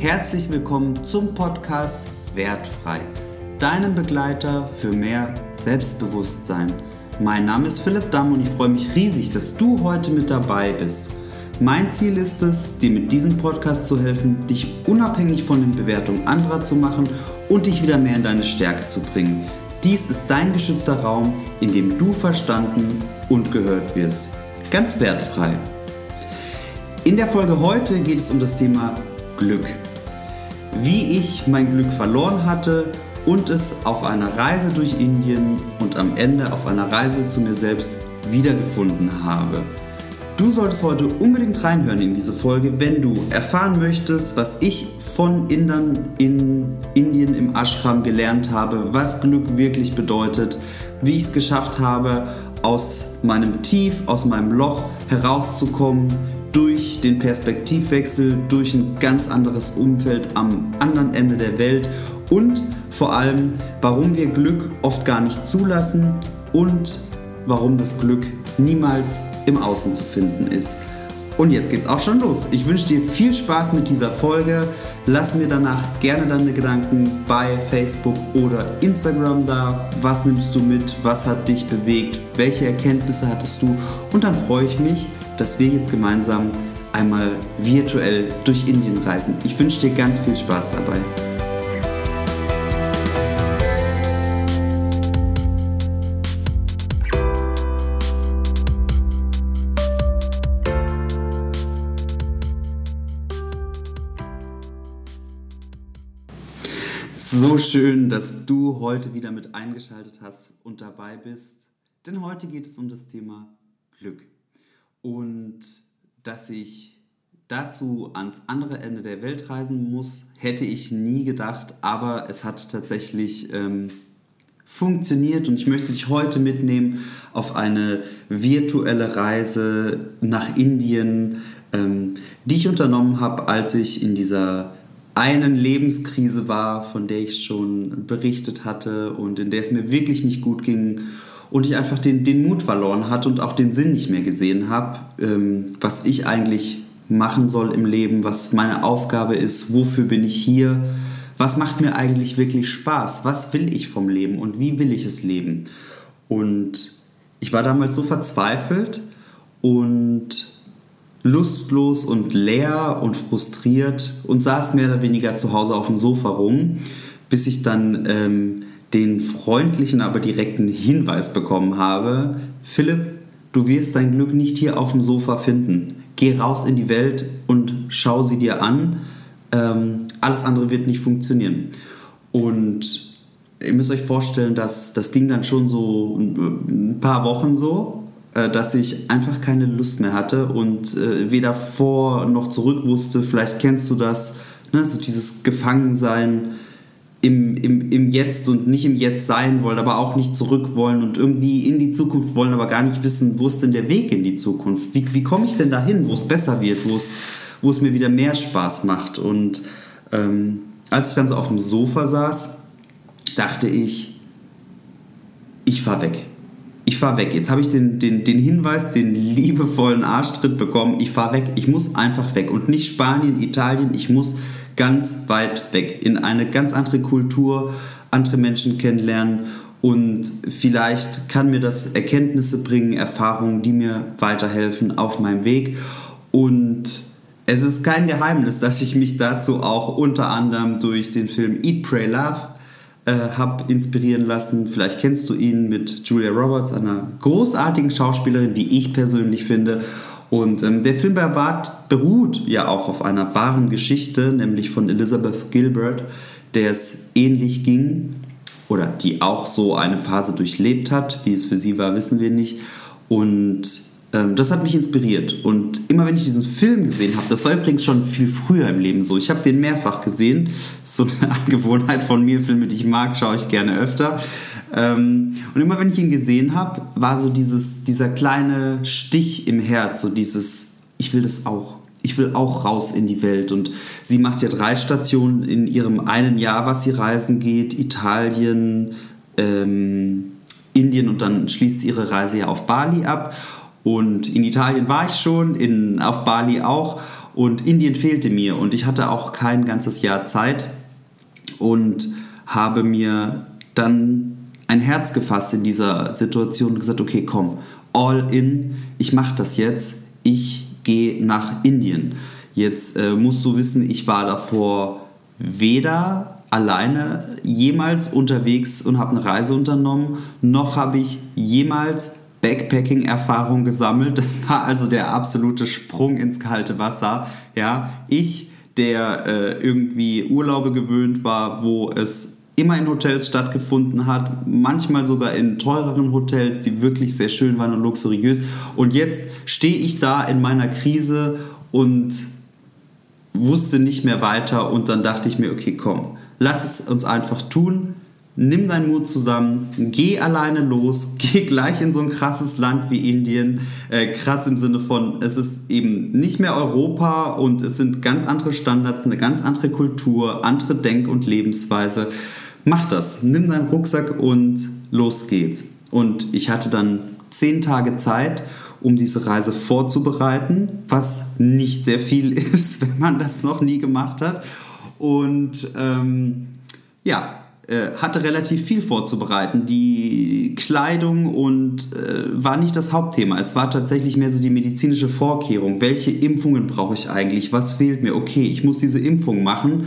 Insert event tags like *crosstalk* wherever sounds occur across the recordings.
herzlich willkommen zum Podcast Wertfrei, deinem Begleiter für mehr Selbstbewusstsein. Mein Name ist Philipp Damm und ich freue mich riesig, dass du heute mit dabei bist. Mein Ziel ist es, dir mit diesem Podcast zu helfen, dich unabhängig von den Bewertungen anderer zu machen und dich wieder mehr in deine Stärke zu bringen. Dies ist dein geschützter Raum, in dem du verstanden und gehört wirst. Ganz wertfrei. In der Folge heute geht es um das Thema Glück. Wie ich mein Glück verloren hatte und es auf einer Reise durch Indien und am Ende auf einer Reise zu mir selbst wiedergefunden habe. Du solltest heute unbedingt reinhören in diese Folge, wenn du erfahren möchtest, was ich von Indern in Indien im Ashram gelernt habe, was Glück wirklich bedeutet, wie ich es geschafft habe, aus meinem Tief, aus meinem Loch herauszukommen, durch den Perspektivwechsel, durch ein ganz anderes Umfeld am anderen Ende der Welt und vor allem, warum wir Glück oft gar nicht zulassen und warum das Glück niemals im Außen zu finden ist. Und jetzt geht's auch schon los. Ich wünsche dir viel Spaß mit dieser Folge. Lass mir danach gerne deine Gedanken bei Facebook oder Instagram da. Was nimmst du mit? Was hat dich bewegt? Welche Erkenntnisse hattest du? Und dann freue ich mich, dass wir jetzt gemeinsam einmal virtuell durch Indien reisen. Ich wünsche dir ganz viel Spaß dabei. So schön, dass du heute wieder mit eingeschaltet hast und dabei bist, denn heute geht es um das Thema Glück. Und dass ich dazu ans andere Ende der Welt reisen muss, hätte ich nie gedacht, aber es hat tatsächlich ähm, funktioniert. Und ich möchte dich heute mitnehmen auf eine virtuelle Reise nach Indien, ähm, die ich unternommen habe, als ich in dieser einen Lebenskrise war, von der ich schon berichtet hatte und in der es mir wirklich nicht gut ging und ich einfach den, den Mut verloren hatte und auch den Sinn nicht mehr gesehen habe, ähm, was ich eigentlich machen soll im Leben, was meine Aufgabe ist, wofür bin ich hier, was macht mir eigentlich wirklich Spaß, was will ich vom Leben und wie will ich es leben. Und ich war damals so verzweifelt und lustlos und leer und frustriert und saß mehr oder weniger zu Hause auf dem Sofa rum, bis ich dann ähm, den freundlichen, aber direkten Hinweis bekommen habe, Philipp, du wirst dein Glück nicht hier auf dem Sofa finden. Geh raus in die Welt und schau sie dir an. Ähm, alles andere wird nicht funktionieren. Und ihr müsst euch vorstellen, dass das ging dann schon so ein paar Wochen so, äh, dass ich einfach keine Lust mehr hatte und äh, weder vor noch zurück wusste. Vielleicht kennst du das, ne? so dieses Gefangensein im, im, im Jetzt und nicht im Jetzt sein wollen, aber auch nicht zurück wollen und irgendwie in die Zukunft wollen, aber gar nicht wissen, wo ist denn der Weg in die Zukunft? Wie, wie komme ich denn dahin, wo es besser wird, wo es, wo es mir wieder mehr Spaß macht? Und ähm, als ich dann so auf dem Sofa saß, dachte ich, ich fahr weg. Ich fahr weg. Jetzt habe ich den, den, den Hinweis, den liebevollen Arschtritt bekommen. Ich fahr weg. Ich muss einfach weg. Und nicht Spanien, Italien. Ich muss ganz weit weg, in eine ganz andere Kultur, andere Menschen kennenlernen und vielleicht kann mir das Erkenntnisse bringen, Erfahrungen, die mir weiterhelfen auf meinem Weg. Und es ist kein Geheimnis, dass ich mich dazu auch unter anderem durch den Film Eat, Pray, Love äh, habe inspirieren lassen. Vielleicht kennst du ihn mit Julia Roberts, einer großartigen Schauspielerin, wie ich persönlich finde. Und ähm, der Film beruht ja auch auf einer wahren Geschichte, nämlich von Elizabeth Gilbert, der es ähnlich ging oder die auch so eine Phase durchlebt hat. Wie es für sie war, wissen wir nicht. Und ähm, das hat mich inspiriert. Und immer wenn ich diesen Film gesehen habe, das war übrigens schon viel früher im Leben so, ich habe den mehrfach gesehen. so eine *laughs* Angewohnheit von mir, Filme, die ich mag, schaue ich gerne öfter. Ähm, und immer wenn ich ihn gesehen habe, war so dieses, dieser kleine Stich im Herz, so dieses, ich will das auch. Ich will auch raus in die Welt. Und sie macht ja drei Stationen in ihrem einen Jahr, was sie reisen geht. Italien, ähm, Indien und dann schließt sie ihre Reise ja auf Bali ab. Und in Italien war ich schon, in, auf Bali auch. Und Indien fehlte mir und ich hatte auch kein ganzes Jahr Zeit und habe mir dann ein Herz gefasst in dieser Situation und gesagt, okay, komm, all in, ich mache das jetzt, ich gehe nach Indien. Jetzt äh, musst du wissen, ich war davor weder alleine jemals unterwegs und habe eine Reise unternommen, noch habe ich jemals Backpacking-Erfahrung gesammelt. Das war also der absolute Sprung ins kalte Wasser. Ja, ich, der äh, irgendwie Urlaube gewöhnt war, wo es immer in Hotels stattgefunden hat, manchmal sogar in teureren Hotels, die wirklich sehr schön waren und luxuriös. Und jetzt stehe ich da in meiner Krise und wusste nicht mehr weiter und dann dachte ich mir, okay, komm, lass es uns einfach tun. Nimm deinen Mut zusammen, geh alleine los, *laughs* geh gleich in so ein krasses Land wie Indien. Äh, krass im Sinne von, es ist eben nicht mehr Europa und es sind ganz andere Standards, eine ganz andere Kultur, andere Denk- und Lebensweise. Mach das, nimm deinen Rucksack und los geht's. Und ich hatte dann zehn Tage Zeit um diese Reise vorzubereiten, was nicht sehr viel *laughs* ist, wenn man das noch nie gemacht hat. Und ähm, ja, äh, hatte relativ viel vorzubereiten. Die Kleidung und äh, war nicht das Hauptthema. Es war tatsächlich mehr so die medizinische Vorkehrung. Welche Impfungen brauche ich eigentlich? Was fehlt mir? Okay, ich muss diese Impfung machen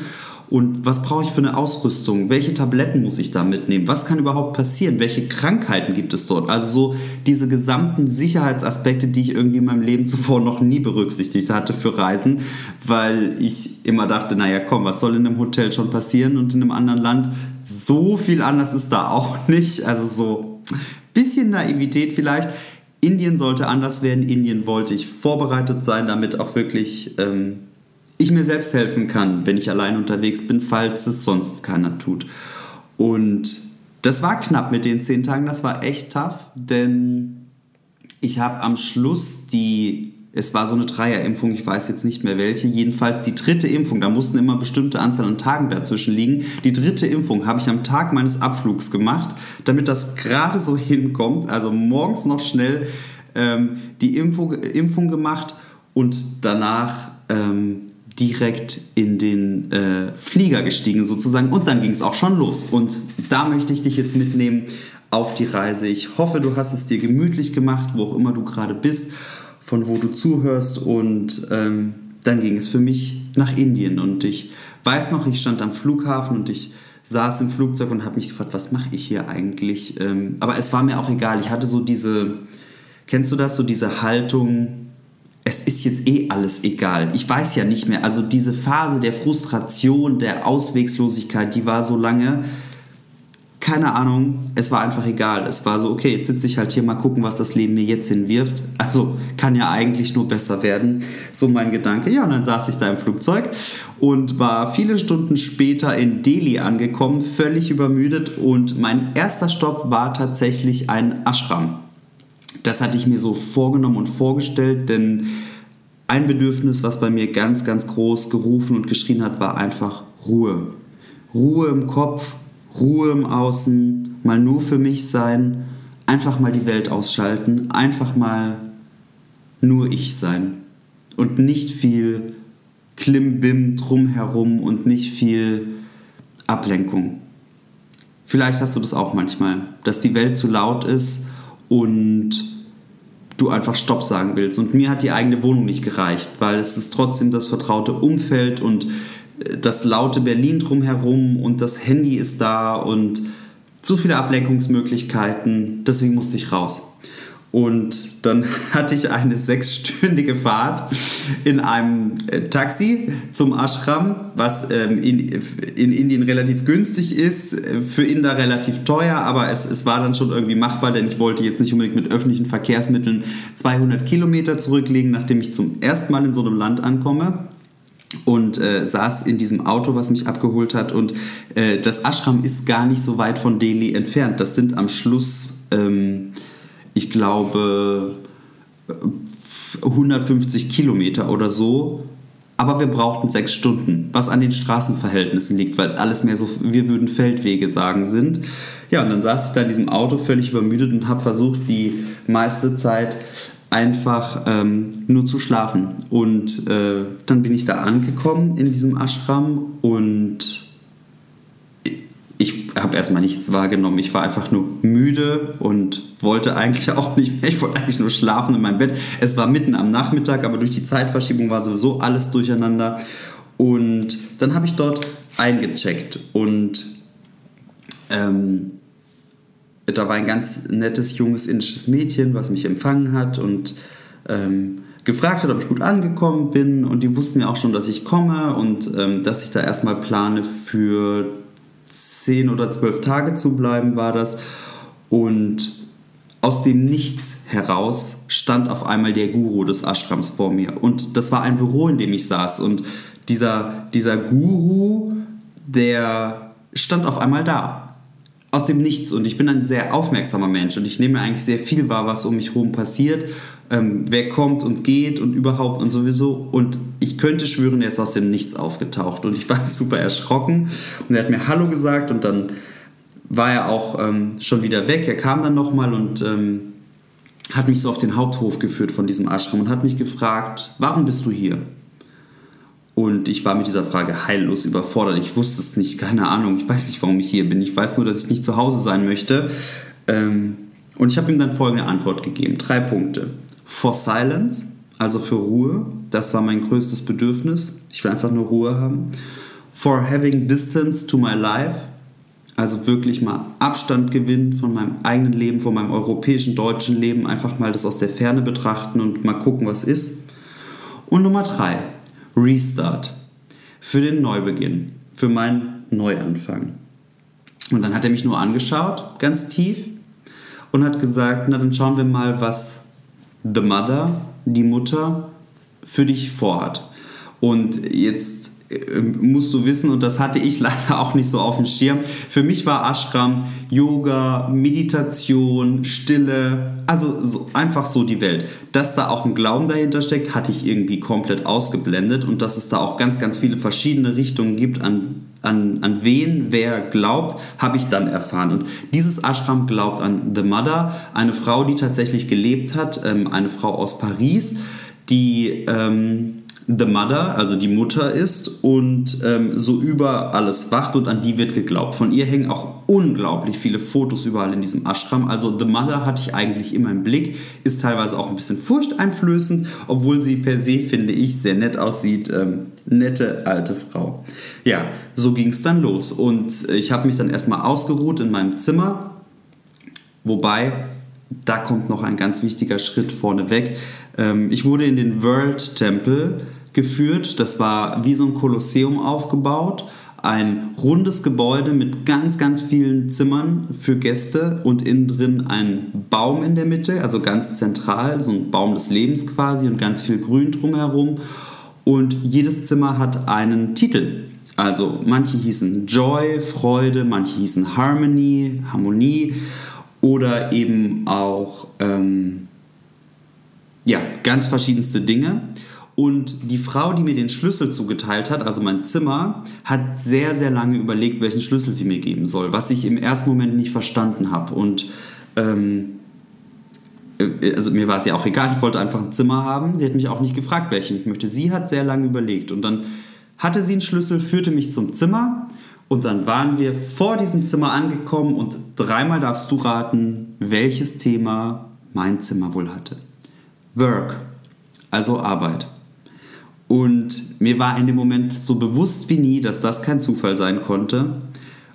und was brauche ich für eine Ausrüstung? Welche Tabletten muss ich da mitnehmen? Was kann überhaupt passieren? Welche Krankheiten gibt es dort? Also so diese gesamten Sicherheitsaspekte, die ich irgendwie in meinem Leben zuvor noch nie berücksichtigt hatte für Reisen, weil ich immer dachte, naja, komm, was soll in einem Hotel schon passieren und in einem anderen Land? So viel anders ist da auch *laughs* nicht. Also so bisschen Naivität vielleicht. Indien sollte anders werden. Indien wollte ich vorbereitet sein, damit auch wirklich ähm, ich mir selbst helfen kann, wenn ich allein unterwegs bin, falls es sonst keiner tut. Und das war knapp mit den zehn Tagen, das war echt tough, denn ich habe am Schluss die, es war so eine Dreierimpfung, ich weiß jetzt nicht mehr welche, jedenfalls die dritte Impfung, da mussten immer bestimmte Anzahl an Tagen dazwischen liegen. Die dritte Impfung habe ich am Tag meines Abflugs gemacht, damit das gerade so hinkommt, also morgens noch schnell ähm, die Impfung, Impfung gemacht und danach ähm, direkt in den äh, Flieger gestiegen sozusagen und dann ging es auch schon los. Und da möchte ich dich jetzt mitnehmen auf die Reise. Ich hoffe, du hast es dir gemütlich gemacht, wo auch immer du gerade bist, von wo du zuhörst und ähm, dann ging es für mich nach Indien und ich weiß noch, ich stand am Flughafen und ich saß im Flugzeug und habe mich gefragt, was mache ich hier eigentlich? Ähm, aber es war mir auch egal. Ich hatte so diese, kennst du das, so diese Haltung, es ist jetzt eh alles egal. Ich weiß ja nicht mehr. Also diese Phase der Frustration, der Auswegslosigkeit, die war so lange. Keine Ahnung, es war einfach egal. Es war so, okay, jetzt sitze ich halt hier mal gucken, was das Leben mir jetzt hinwirft. Also kann ja eigentlich nur besser werden. So mein Gedanke. Ja, und dann saß ich da im Flugzeug und war viele Stunden später in Delhi angekommen, völlig übermüdet. Und mein erster Stopp war tatsächlich ein Ashram das hatte ich mir so vorgenommen und vorgestellt, denn ein Bedürfnis, was bei mir ganz, ganz groß gerufen und geschrien hat, war einfach Ruhe. Ruhe im Kopf, Ruhe im Außen, mal nur für mich sein, einfach mal die Welt ausschalten, einfach mal nur ich sein und nicht viel Klimbim drumherum und nicht viel Ablenkung. Vielleicht hast du das auch manchmal, dass die Welt zu laut ist und du einfach Stopp sagen willst. Und mir hat die eigene Wohnung nicht gereicht, weil es ist trotzdem das vertraute Umfeld und äh, das laute Berlin drumherum und das Handy ist da und zu viele Ablenkungsmöglichkeiten. Deswegen musste ich raus. Und dann *laughs* hatte ich eine sechsstündige Fahrt in einem äh, Taxi zum Ashram, was ähm, in, in Indien relativ günstig ist, für Inder relativ teuer, aber es, es war dann schon irgendwie machbar, denn ich wollte jetzt nicht unbedingt mit öffentlichen Verkehrsmitteln 200 Kilometer zurücklegen, nachdem ich zum ersten Mal in so einem Land ankomme und äh, saß in diesem Auto, was mich abgeholt hat. Und äh, das Ashram ist gar nicht so weit von Delhi entfernt. Das sind am Schluss ähm, ich glaube, 150 Kilometer oder so. Aber wir brauchten sechs Stunden, was an den Straßenverhältnissen liegt, weil es alles mehr so, wir würden Feldwege sagen, sind. Ja, und dann saß ich da in diesem Auto völlig übermüdet und habe versucht, die meiste Zeit einfach ähm, nur zu schlafen. Und äh, dann bin ich da angekommen in diesem Ashram und habe erstmal nichts wahrgenommen. Ich war einfach nur müde und wollte eigentlich *laughs* auch nicht mehr. Ich wollte eigentlich nur schlafen in meinem Bett. Es war mitten am Nachmittag, aber durch die Zeitverschiebung war sowieso alles durcheinander. Und dann habe ich dort eingecheckt und ähm, da war ein ganz nettes junges indisches Mädchen, was mich empfangen hat und ähm, gefragt hat, ob ich gut angekommen bin. Und die wussten ja auch schon, dass ich komme und ähm, dass ich da erstmal plane für zehn oder zwölf Tage zu bleiben, war das. Und aus dem Nichts heraus stand auf einmal der Guru des Ashrams vor mir. Und das war ein Büro, in dem ich saß. Und dieser, dieser Guru, der stand auf einmal da. Aus dem Nichts. Und ich bin ein sehr aufmerksamer Mensch und ich nehme eigentlich sehr viel wahr, was um mich herum passiert. Ähm, wer kommt und geht und überhaupt und sowieso. Und ich könnte schwören, er ist aus dem Nichts aufgetaucht. Und ich war *laughs* super erschrocken. Und er hat mir Hallo gesagt und dann war er auch ähm, schon wieder weg. Er kam dann nochmal und ähm, hat mich so auf den Haupthof geführt von diesem Ashram und hat mich gefragt, warum bist du hier? Und ich war mit dieser Frage heillos überfordert. Ich wusste es nicht, keine Ahnung. Ich weiß nicht, warum ich hier bin. Ich weiß nur, dass ich nicht zu Hause sein möchte. Ähm, und ich habe ihm dann folgende Antwort gegeben. Drei Punkte. For Silence, also für Ruhe. Das war mein größtes Bedürfnis. Ich will einfach nur Ruhe haben. For Having Distance to My Life, also wirklich mal Abstand gewinnen von meinem eigenen Leben, von meinem europäischen, deutschen Leben, einfach mal das aus der Ferne betrachten und mal gucken, was ist. Und Nummer drei, Restart. Für den Neubeginn, für meinen Neuanfang. Und dann hat er mich nur angeschaut, ganz tief, und hat gesagt, na dann schauen wir mal, was The Mother, die Mutter, für dich vorhat. Und jetzt musst du wissen, und das hatte ich *laughs* leider auch nicht so auf dem Schirm. Für mich war Ashram Yoga, Meditation, Stille, also so, einfach so die Welt. Dass da auch ein Glauben dahinter steckt, hatte ich irgendwie komplett ausgeblendet und dass es da auch ganz, ganz viele verschiedene Richtungen gibt, an, an, an wen wer glaubt, habe ich dann erfahren. Und dieses Ashram glaubt an The Mother, eine Frau, die tatsächlich gelebt hat, ähm, eine Frau aus Paris, die ähm, The Mother, also die Mutter ist und ähm, so über alles wacht und an die wird geglaubt. Von ihr hängen auch unglaublich viele Fotos überall in diesem Ashram. Also The Mother hatte ich eigentlich immer im Blick, ist teilweise auch ein bisschen furchteinflößend, obwohl sie per se, finde ich, sehr nett aussieht. Ähm, nette alte Frau. Ja, so ging es dann los und ich habe mich dann erstmal ausgeruht in meinem Zimmer, wobei da kommt noch ein ganz wichtiger Schritt vorneweg. Ähm, ich wurde in den World Temple geführt. Das war wie so ein Kolosseum aufgebaut. Ein rundes Gebäude mit ganz, ganz vielen Zimmern für Gäste und innen drin ein Baum in der Mitte, also ganz zentral, so ein Baum des Lebens quasi und ganz viel Grün drumherum. Und jedes Zimmer hat einen Titel. Also manche hießen Joy, Freude, manche hießen Harmony, Harmonie oder eben auch ähm, ja, ganz verschiedenste Dinge. Und die Frau, die mir den Schlüssel zugeteilt hat, also mein Zimmer, hat sehr, sehr lange überlegt, welchen Schlüssel sie mir geben soll, was ich im ersten Moment nicht verstanden habe. Und ähm, äh, also mir war es ja auch egal, ich wollte einfach ein Zimmer haben. Sie hat mich auch nicht gefragt, welchen ich möchte. Sie hat sehr lange überlegt und dann hatte sie einen Schlüssel, führte mich zum Zimmer und dann waren wir vor diesem Zimmer angekommen und dreimal darfst du raten, welches Thema mein Zimmer wohl hatte. Work, also Arbeit. Und mir war in dem Moment so bewusst wie nie, dass das kein Zufall sein konnte.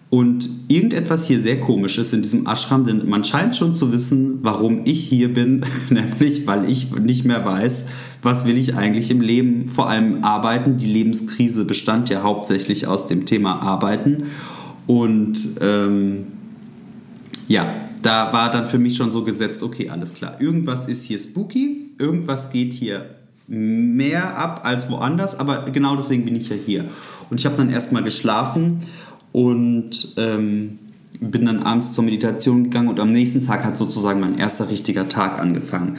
Und irgendetwas hier sehr komisch ist in diesem Ashram, denn man scheint schon zu wissen, warum ich hier bin, *laughs* nämlich weil ich nicht mehr weiß, was will ich eigentlich im Leben, vor allem arbeiten. Die Lebenskrise bestand ja hauptsächlich aus dem Thema Arbeiten. Und ähm, ja, da war dann für mich schon so gesetzt, okay, alles klar, irgendwas ist hier spooky, irgendwas geht hier mehr ab als woanders, aber genau deswegen bin ich ja hier. Und ich habe dann erstmal geschlafen und ähm, bin dann abends zur Meditation gegangen und am nächsten Tag hat sozusagen mein erster richtiger Tag angefangen.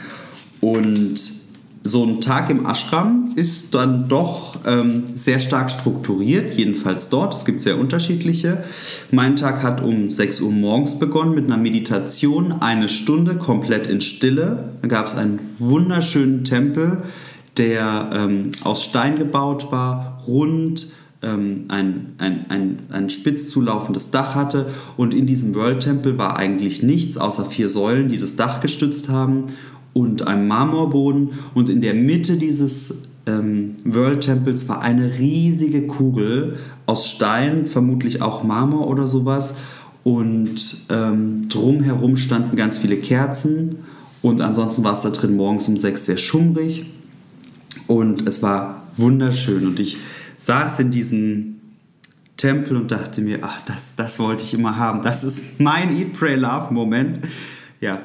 Und so ein Tag im Ashram ist dann doch ähm, sehr stark strukturiert, jedenfalls dort. Es gibt sehr unterschiedliche. Mein Tag hat um 6 Uhr morgens begonnen mit einer Meditation, eine Stunde komplett in Stille. Da gab es einen wunderschönen Tempel, der ähm, aus Stein gebaut war, rund, ähm, ein, ein, ein, ein spitz zulaufendes Dach hatte und in diesem World Temple war eigentlich nichts außer vier Säulen, die das Dach gestützt haben und einem Marmorboden. Und in der Mitte dieses ähm, World Temples war eine riesige Kugel aus Stein, vermutlich auch Marmor oder sowas. Und ähm, drumherum standen ganz viele Kerzen. Und ansonsten war es da drin morgens um sechs sehr schummrig. Und es war wunderschön. Und ich saß in diesem Tempel und dachte mir, ach, das, das wollte ich immer haben. Das ist mein Eat, Pray, Love Moment. Ja,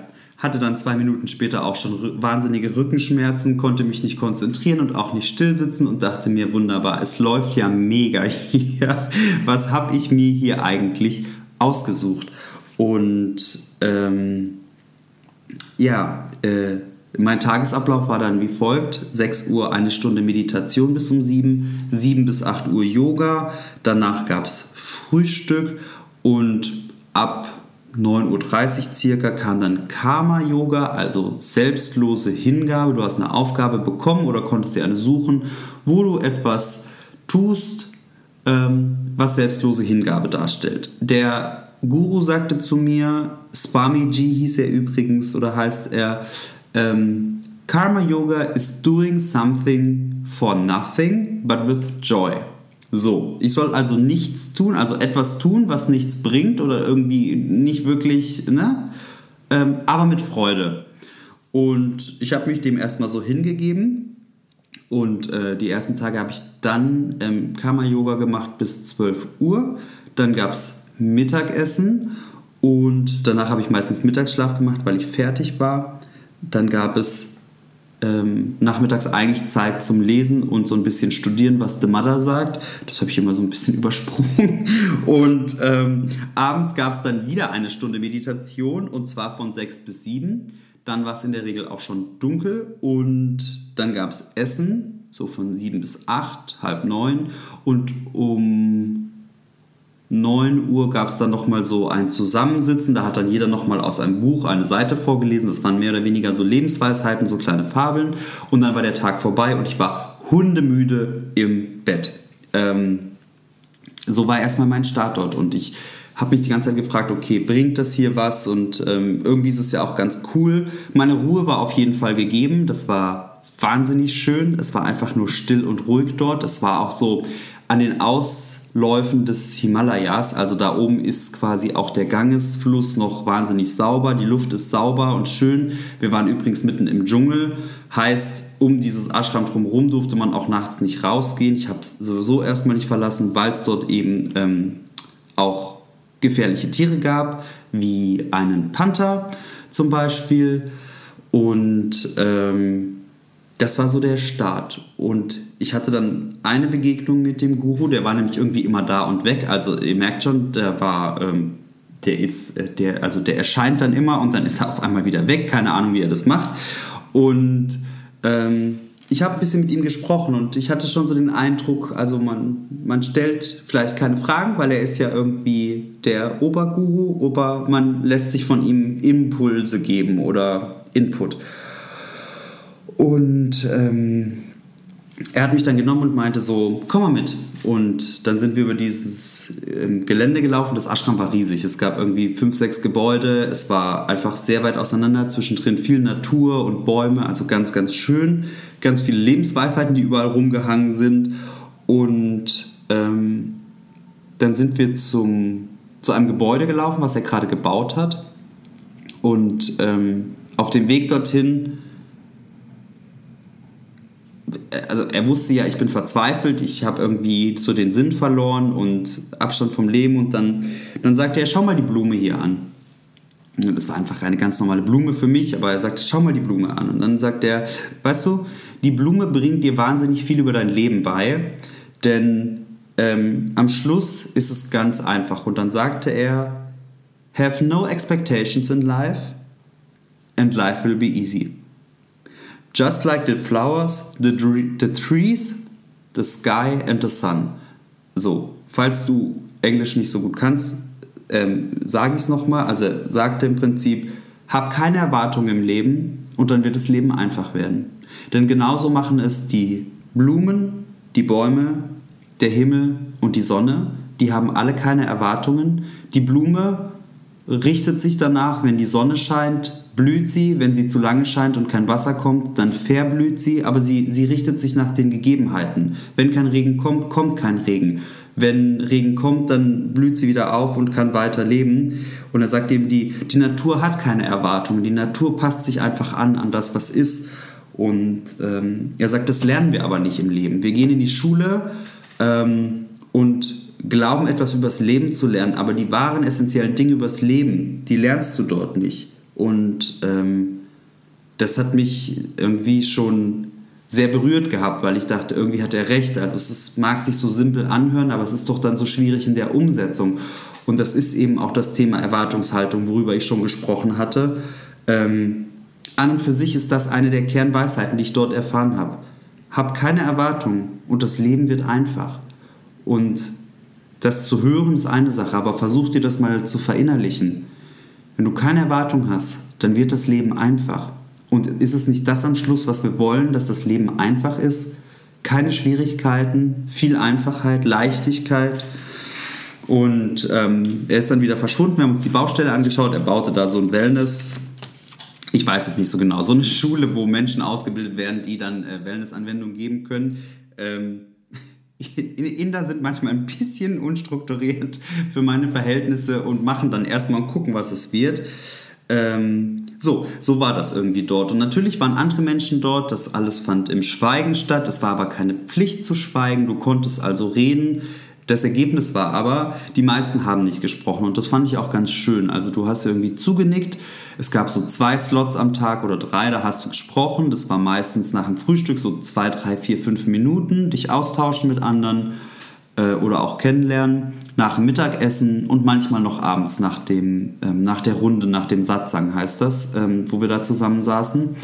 hatte dann zwei Minuten später auch schon wahnsinnige Rückenschmerzen, konnte mich nicht konzentrieren und auch nicht still sitzen und dachte mir, wunderbar, es läuft ja mega *laughs* hier. Was habe ich mir hier eigentlich ausgesucht? Und ähm, ja, äh, mein Tagesablauf war dann wie folgt: 6 Uhr eine Stunde Meditation bis um 7, 7 bis 8 Uhr Yoga, danach gab es Frühstück und ab 9.30 Uhr circa kam dann Karma-Yoga, also selbstlose Hingabe. Du hast eine Aufgabe bekommen oder konntest dir eine suchen, wo du etwas tust, ähm, was selbstlose Hingabe darstellt. Der Guru sagte zu mir, Swamiji hieß er übrigens oder heißt er, ähm, Karma Yoga is doing something for nothing, but with joy. So, ich soll also nichts tun, also etwas tun, was nichts bringt oder irgendwie nicht wirklich, ne? Ähm, aber mit Freude. Und ich habe mich dem erstmal so hingegeben. Und äh, die ersten Tage habe ich dann ähm, Karma-Yoga gemacht bis 12 Uhr. Dann gab es Mittagessen und danach habe ich meistens Mittagsschlaf gemacht, weil ich fertig war. Dann gab es ähm, nachmittags eigentlich Zeit zum Lesen und so ein bisschen studieren, was The Mother sagt. Das habe ich immer so ein bisschen *laughs* übersprungen. Und ähm, abends gab es dann wieder eine Stunde Meditation und zwar von 6 bis 7. Dann war es in der Regel auch schon dunkel und dann gab es Essen, so von 7 bis 8, halb 9. Und um 9 Uhr gab es dann nochmal so ein Zusammensitzen. Da hat dann jeder nochmal aus einem Buch eine Seite vorgelesen. Das waren mehr oder weniger so Lebensweisheiten, so kleine Fabeln. Und dann war der Tag vorbei und ich war hundemüde im Bett. Ähm, so war erstmal mein Start dort und ich habe mich die ganze Zeit gefragt, okay, bringt das hier was? Und ähm, irgendwie ist es ja auch ganz cool. Meine Ruhe war auf jeden Fall gegeben. Das war wahnsinnig schön. Es war einfach nur still und ruhig dort. Es war auch so an den Aus Läufen des Himalayas. Also da oben ist quasi auch der Gangesfluss noch wahnsinnig sauber. Die Luft ist sauber und schön. Wir waren übrigens mitten im Dschungel. Heißt, um dieses Ashram drumherum durfte man auch nachts nicht rausgehen. Ich habe es sowieso erstmal nicht verlassen, weil es dort eben ähm, auch gefährliche Tiere gab, wie einen Panther zum Beispiel. Und ähm, das war so der Start. Und ich hatte dann eine Begegnung mit dem Guru, der war nämlich irgendwie immer da und weg. Also ihr merkt schon, der war, ähm, der ist, äh, der, also der erscheint dann immer und dann ist er auf einmal wieder weg. Keine Ahnung, wie er das macht. Und ähm, ich habe ein bisschen mit ihm gesprochen und ich hatte schon so den Eindruck, also man, man stellt vielleicht keine Fragen, weil er ist ja irgendwie der Oberguru, aber man lässt sich von ihm Impulse geben oder Input. Und ähm, er hat mich dann genommen und meinte so, komm mal mit. Und dann sind wir über dieses ähm, Gelände gelaufen. Das Ashram war riesig. Es gab irgendwie fünf, sechs Gebäude. Es war einfach sehr weit auseinander. Zwischendrin viel Natur und Bäume. Also ganz, ganz schön. Ganz viele Lebensweisheiten, die überall rumgehangen sind. Und ähm, dann sind wir zum, zu einem Gebäude gelaufen, was er gerade gebaut hat. Und ähm, auf dem Weg dorthin also er wusste ja, ich bin verzweifelt, ich habe irgendwie so den Sinn verloren und Abstand vom Leben und dann, dann sagte er, schau mal die Blume hier an. Und das war einfach eine ganz normale Blume für mich, aber er sagte, schau mal die Blume an. Und dann sagt er, weißt du, die Blume bringt dir wahnsinnig viel über dein Leben bei, denn ähm, am Schluss ist es ganz einfach. Und dann sagte er, have no expectations in life and life will be easy. Just like the flowers, the, the trees, the sky and the sun. So, falls du Englisch nicht so gut kannst, ähm, sage ich es nochmal. Also sagte im Prinzip, hab keine Erwartungen im Leben und dann wird das Leben einfach werden. Denn genauso machen es die Blumen, die Bäume, der Himmel und die Sonne. Die haben alle keine Erwartungen. Die Blume richtet sich danach, wenn die Sonne scheint, blüht sie, wenn sie zu lange scheint und kein Wasser kommt, dann verblüht sie, aber sie, sie richtet sich nach den Gegebenheiten. Wenn kein Regen kommt, kommt kein Regen. Wenn Regen kommt, dann blüht sie wieder auf und kann weiter leben. Und er sagt eben, die, die Natur hat keine Erwartungen. Die Natur passt sich einfach an, an das, was ist. Und ähm, er sagt, das lernen wir aber nicht im Leben. Wir gehen in die Schule ähm, und glauben, etwas übers Leben zu lernen, aber die wahren essentiellen Dinge übers Leben, die lernst du dort nicht. Und ähm, das hat mich irgendwie schon sehr berührt gehabt, weil ich dachte, irgendwie hat er recht. Also es ist, mag sich so simpel anhören, aber es ist doch dann so schwierig in der Umsetzung. Und das ist eben auch das Thema Erwartungshaltung, worüber ich schon gesprochen hatte. Ähm, an und für sich ist das eine der Kernweisheiten, die ich dort erfahren habe. Hab keine Erwartungen und das Leben wird einfach. Und das zu hören ist eine Sache, aber versuch dir das mal zu verinnerlichen. Wenn du keine Erwartung hast, dann wird das Leben einfach. Und ist es nicht das am Schluss, was wir wollen, dass das Leben einfach ist? Keine Schwierigkeiten, viel Einfachheit, Leichtigkeit. Und ähm, er ist dann wieder verschwunden. Wir haben uns die Baustelle angeschaut. Er baute da so ein Wellness. Ich weiß es nicht so genau. So eine Schule, wo Menschen ausgebildet werden, die dann äh, Wellness-Anwendungen geben können. Ähm, Inder sind manchmal ein bisschen unstrukturiert für meine Verhältnisse und machen dann erstmal und gucken, was es wird. Ähm, so, so war das irgendwie dort. Und natürlich waren andere Menschen dort, das alles fand im Schweigen statt. Es war aber keine Pflicht zu schweigen, du konntest also reden. Das Ergebnis war aber, die meisten haben nicht gesprochen und das fand ich auch ganz schön. Also du hast irgendwie zugenickt. Es gab so zwei Slots am Tag oder drei, da hast du gesprochen. Das war meistens nach dem Frühstück so zwei, drei, vier, fünf Minuten, dich austauschen mit anderen äh, oder auch kennenlernen. Nach dem Mittagessen und manchmal noch abends nach, dem, ähm, nach der Runde, nach dem Satzang heißt das, ähm, wo wir da zusammen saßen.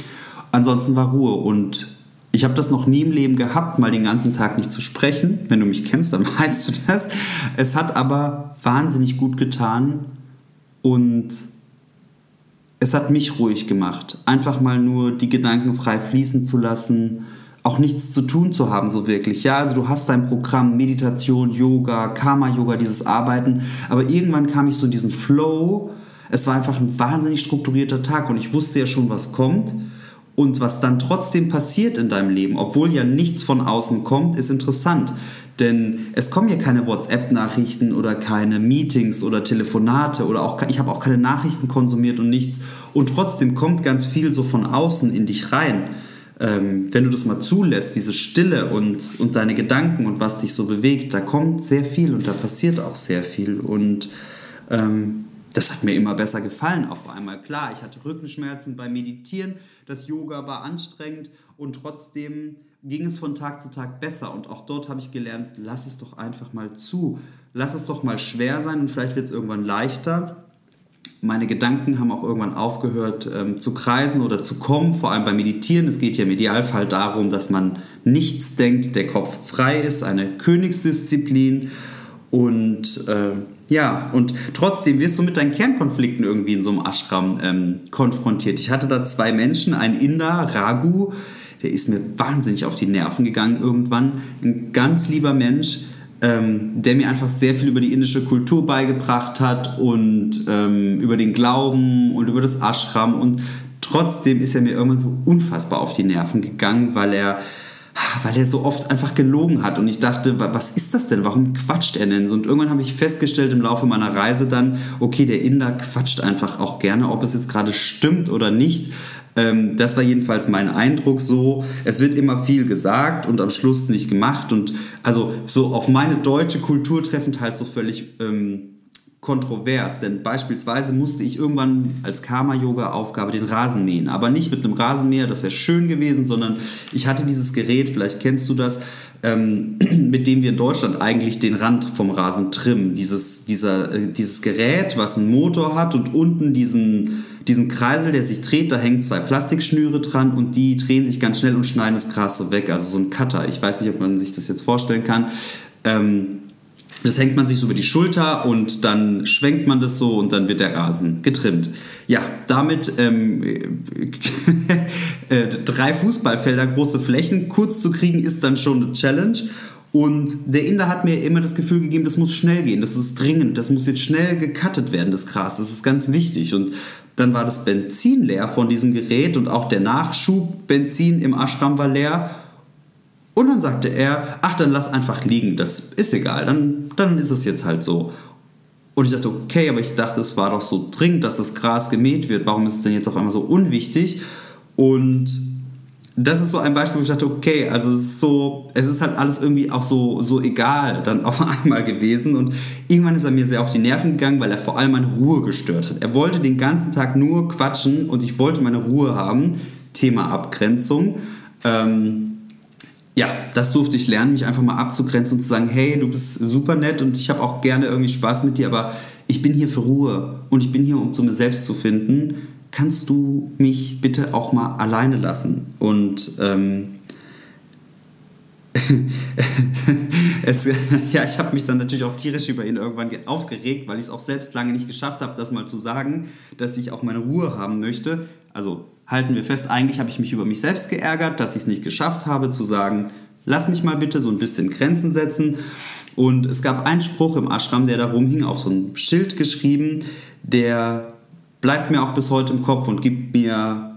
Ansonsten war Ruhe und ich habe das noch nie im Leben gehabt, mal den ganzen Tag nicht zu sprechen. Wenn du mich kennst, dann *laughs* weißt du das. Es hat aber wahnsinnig gut getan und es hat mich ruhig gemacht. Einfach mal nur die Gedanken frei fließen zu lassen, auch nichts zu tun zu haben, so wirklich. Ja, also du hast dein Programm, Meditation, Yoga, Karma-Yoga, dieses Arbeiten, aber irgendwann kam ich so in diesen Flow. Es war einfach ein wahnsinnig strukturierter Tag und ich wusste ja schon, was kommt. Und was dann trotzdem passiert in deinem Leben, obwohl ja nichts von außen kommt, ist interessant. Denn es kommen ja keine WhatsApp-Nachrichten oder keine Meetings oder Telefonate oder auch ich habe auch keine Nachrichten konsumiert und nichts. Und trotzdem kommt ganz viel so von außen in dich rein. Ähm, wenn du das mal zulässt, diese Stille und, und deine Gedanken und was dich so bewegt, da kommt sehr viel und da passiert auch sehr viel. Und ähm, das hat mir immer besser gefallen auf einmal. Klar, ich hatte Rückenschmerzen beim Meditieren, das Yoga war anstrengend und trotzdem ging es von Tag zu Tag besser. Und auch dort habe ich gelernt, lass es doch einfach mal zu. Lass es doch mal schwer sein und vielleicht wird es irgendwann leichter. Meine Gedanken haben auch irgendwann aufgehört ähm, zu kreisen oder zu kommen, vor allem beim Meditieren. Es geht ja im Idealfall darum, dass man nichts denkt, der Kopf frei ist, eine Königsdisziplin. Und äh, ja, und trotzdem wirst du mit deinen Kernkonflikten irgendwie in so einem Ashram ähm, konfrontiert. Ich hatte da zwei Menschen, ein Inder, Raghu, der ist mir wahnsinnig auf die Nerven gegangen irgendwann. Ein ganz lieber Mensch, ähm, der mir einfach sehr viel über die indische Kultur beigebracht hat und ähm, über den Glauben und über das Ashram. Und trotzdem ist er mir irgendwann so unfassbar auf die Nerven gegangen, weil er weil er so oft einfach gelogen hat. Und ich dachte, was ist das denn? Warum quatscht er denn? Und irgendwann habe ich festgestellt im Laufe meiner Reise dann, okay, der Inder quatscht einfach auch gerne, ob es jetzt gerade stimmt oder nicht. Ähm, das war jedenfalls mein Eindruck so. Es wird immer viel gesagt und am Schluss nicht gemacht. Und also so auf meine deutsche Kultur treffend halt so völlig... Ähm, kontrovers, denn beispielsweise musste ich irgendwann als Karma-Yoga-Aufgabe den Rasen mähen, aber nicht mit einem Rasenmäher, das wäre schön gewesen, sondern ich hatte dieses Gerät, vielleicht kennst du das, ähm, *clears throat* mit dem wir in Deutschland eigentlich den Rand vom Rasen trimmen. Dieses, dieser, äh, dieses Gerät, was einen Motor hat und unten diesen, diesen Kreisel, der sich dreht, da hängen zwei Plastikschnüre dran und die drehen sich ganz schnell und schneiden das Gras so weg. Also so ein Cutter. Ich weiß nicht, ob man sich das jetzt vorstellen kann. Ähm, das hängt man sich so über die Schulter und dann schwenkt man das so und dann wird der Rasen getrimmt. Ja, damit ähm, *laughs* äh, drei Fußballfelder, große Flächen kurz zu kriegen, ist dann schon eine Challenge. Und der Inder hat mir immer das Gefühl gegeben, das muss schnell gehen, das ist dringend, das muss jetzt schnell gecuttet werden, das Gras, das ist ganz wichtig. Und dann war das Benzin leer von diesem Gerät und auch der Nachschub Benzin im Ashram war leer. Und dann sagte er, ach, dann lass einfach liegen, das ist egal, dann, dann ist es jetzt halt so. Und ich dachte, okay, aber ich dachte, es war doch so dringend, dass das Gras gemäht wird, warum ist es denn jetzt auf einmal so unwichtig? Und das ist so ein Beispiel, wo ich dachte, okay, also es ist so, es ist halt alles irgendwie auch so, so egal dann auf *laughs* einmal gewesen. Und irgendwann ist er mir sehr auf die Nerven gegangen, weil er vor allem meine Ruhe gestört hat. Er wollte den ganzen Tag nur quatschen und ich wollte meine Ruhe haben. Thema Abgrenzung. Ähm, ja, das durfte ich lernen, mich einfach mal abzugrenzen und zu sagen, hey, du bist super nett und ich habe auch gerne irgendwie Spaß mit dir, aber ich bin hier für Ruhe und ich bin hier, um zu mir selbst zu finden. Kannst du mich bitte auch mal alleine lassen? Und ähm, *laughs* es, *laughs* ja, ich habe mich dann natürlich auch tierisch über ihn irgendwann aufgeregt, weil ich es auch selbst lange nicht geschafft habe, das mal zu sagen, dass ich auch meine Ruhe haben möchte. Also halten wir fest, eigentlich habe ich mich über mich selbst geärgert, dass ich es nicht geschafft habe zu sagen, lass mich mal bitte so ein bisschen Grenzen setzen. Und es gab einen Spruch im Ashram, der da rumhing, auf so einem Schild geschrieben, der bleibt mir auch bis heute im Kopf und gibt mir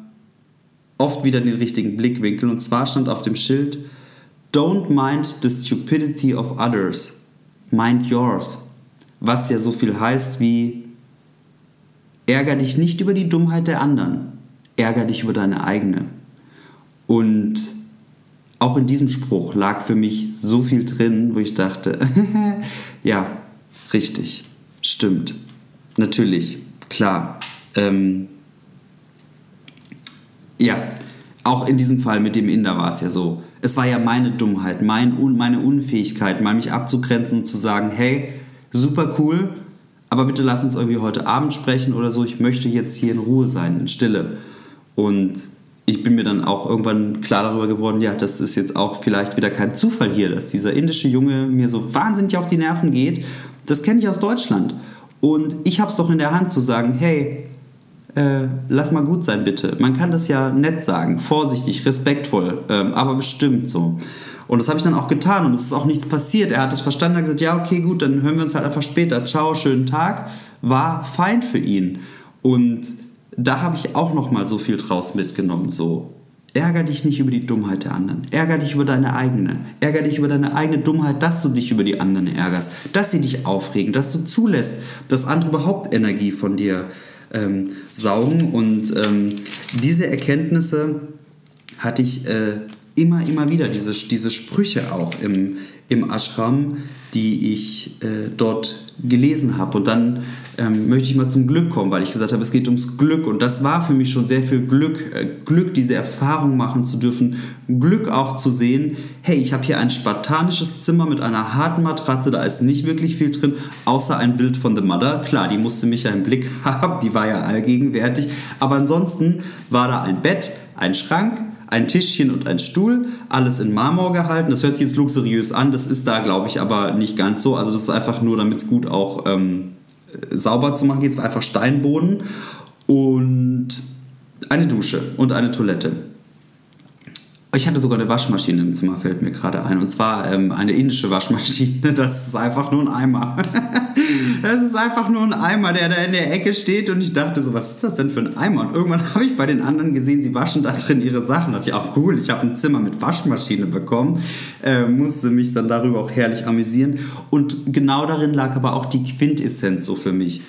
oft wieder den richtigen Blickwinkel. Und zwar stand auf dem Schild, Don't mind the stupidity of others, mind yours. Was ja so viel heißt wie, ärger dich nicht über die Dummheit der anderen, ärger dich über deine eigene. Und auch in diesem Spruch lag für mich so viel drin, wo ich dachte, *laughs* ja, richtig, stimmt, natürlich, klar. Ähm, ja, auch in diesem Fall mit dem Inder war es ja so. Es war ja meine Dummheit, mein, meine Unfähigkeit, mal mich abzugrenzen und zu sagen, hey, super cool, aber bitte lass uns irgendwie heute Abend sprechen oder so. Ich möchte jetzt hier in Ruhe sein, in Stille. Und ich bin mir dann auch irgendwann klar darüber geworden, ja, das ist jetzt auch vielleicht wieder kein Zufall hier, dass dieser indische Junge mir so wahnsinnig auf die Nerven geht. Das kenne ich aus Deutschland. Und ich habe es doch in der Hand zu sagen, hey, äh, lass mal gut sein, bitte. Man kann das ja nett sagen, vorsichtig, respektvoll, ähm, aber bestimmt so. Und das habe ich dann auch getan und es ist auch nichts passiert. Er hat es verstanden, hat gesagt, ja, okay, gut, dann hören wir uns halt einfach später. Ciao, schönen Tag. War fein für ihn. Und da habe ich auch noch mal so viel draus mitgenommen. So, ärger dich nicht über die Dummheit der anderen. Ärger dich über deine eigene. Ärger dich über deine eigene Dummheit, dass du dich über die anderen ärgerst. Dass sie dich aufregen, dass du zulässt, dass andere überhaupt Energie von dir äh, ähm, saugen. Und ähm, diese Erkenntnisse hatte ich äh, immer, immer wieder, diese, diese Sprüche auch im, im Ashram, die ich äh, dort gelesen habe. Und dann ähm, möchte ich mal zum Glück kommen, weil ich gesagt habe, es geht ums Glück. Und das war für mich schon sehr viel Glück, äh, Glück, diese Erfahrung machen zu dürfen. Glück auch zu sehen, hey, ich habe hier ein spartanisches Zimmer mit einer harten Matratze, da ist nicht wirklich viel drin, außer ein Bild von The Mother. Klar, die musste mich ja im Blick *laughs* haben, die war ja allgegenwärtig. Aber ansonsten war da ein Bett, ein Schrank, ein Tischchen und ein Stuhl, alles in Marmor gehalten. Das hört sich jetzt luxuriös an, das ist da, glaube ich, aber nicht ganz so. Also das ist einfach nur, damit es gut auch ähm, sauber zu machen, geht es einfach Steinboden und eine Dusche und eine Toilette. Ich hatte sogar eine Waschmaschine im Zimmer, fällt mir gerade ein. Und zwar ähm, eine indische Waschmaschine. *laughs* Das ist einfach nur ein Eimer. *laughs* das ist einfach nur ein Eimer, der da in der Ecke steht. Und ich dachte so, was ist das denn für ein Eimer? Und irgendwann *laughs* habe ich bei den anderen gesehen, sie waschen da drin ihre Sachen. Da dachte ich, auch cool, ich habe ein Zimmer mit Waschmaschine bekommen. Äh, musste mich dann darüber auch herrlich amüsieren. Und genau darin lag aber auch die Quintessenz so für mich.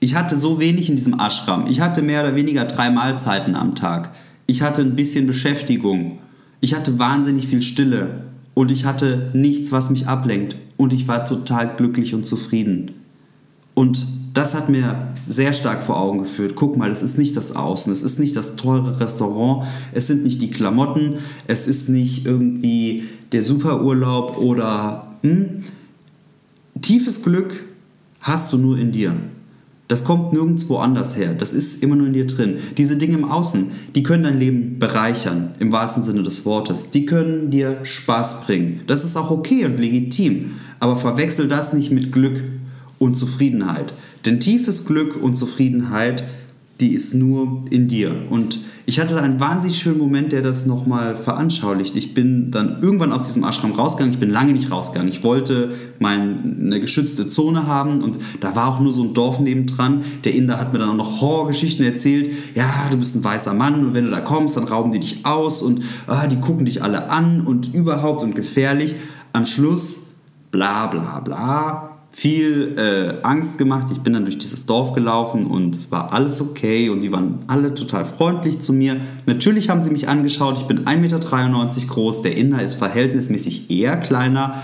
Ich hatte so wenig in diesem Ashram. Ich hatte mehr oder weniger drei Mahlzeiten am Tag. Ich hatte ein bisschen Beschäftigung ich hatte wahnsinnig viel Stille und ich hatte nichts, was mich ablenkt und ich war total glücklich und zufrieden. Und das hat mir sehr stark vor Augen geführt. Guck mal, es ist nicht das Außen, es ist nicht das teure Restaurant, es sind nicht die Klamotten, es ist nicht irgendwie der Superurlaub oder hm? tiefes Glück hast du nur in dir. Das kommt nirgendwo anders her. Das ist immer nur in dir drin. Diese Dinge im Außen, die können dein Leben bereichern, im wahrsten Sinne des Wortes. Die können dir Spaß bringen. Das ist auch okay und legitim. Aber verwechsel das nicht mit Glück und Zufriedenheit. Denn tiefes Glück und Zufriedenheit, die ist nur in dir. Und ich hatte einen wahnsinnig schönen Moment, der das nochmal veranschaulicht. Ich bin dann irgendwann aus diesem Ashram rausgegangen. Ich bin lange nicht rausgegangen. Ich wollte meine geschützte Zone haben und da war auch nur so ein Dorf nebendran. Der Inder hat mir dann auch noch Horrorgeschichten erzählt. Ja, du bist ein weißer Mann und wenn du da kommst, dann rauben die dich aus und ah, die gucken dich alle an und überhaupt und gefährlich. Am Schluss bla bla bla viel äh, Angst gemacht. Ich bin dann durch dieses Dorf gelaufen und es war alles okay und die waren alle total freundlich zu mir. Natürlich haben sie mich angeschaut. Ich bin 1,93 Meter groß, der Inder ist verhältnismäßig eher kleiner.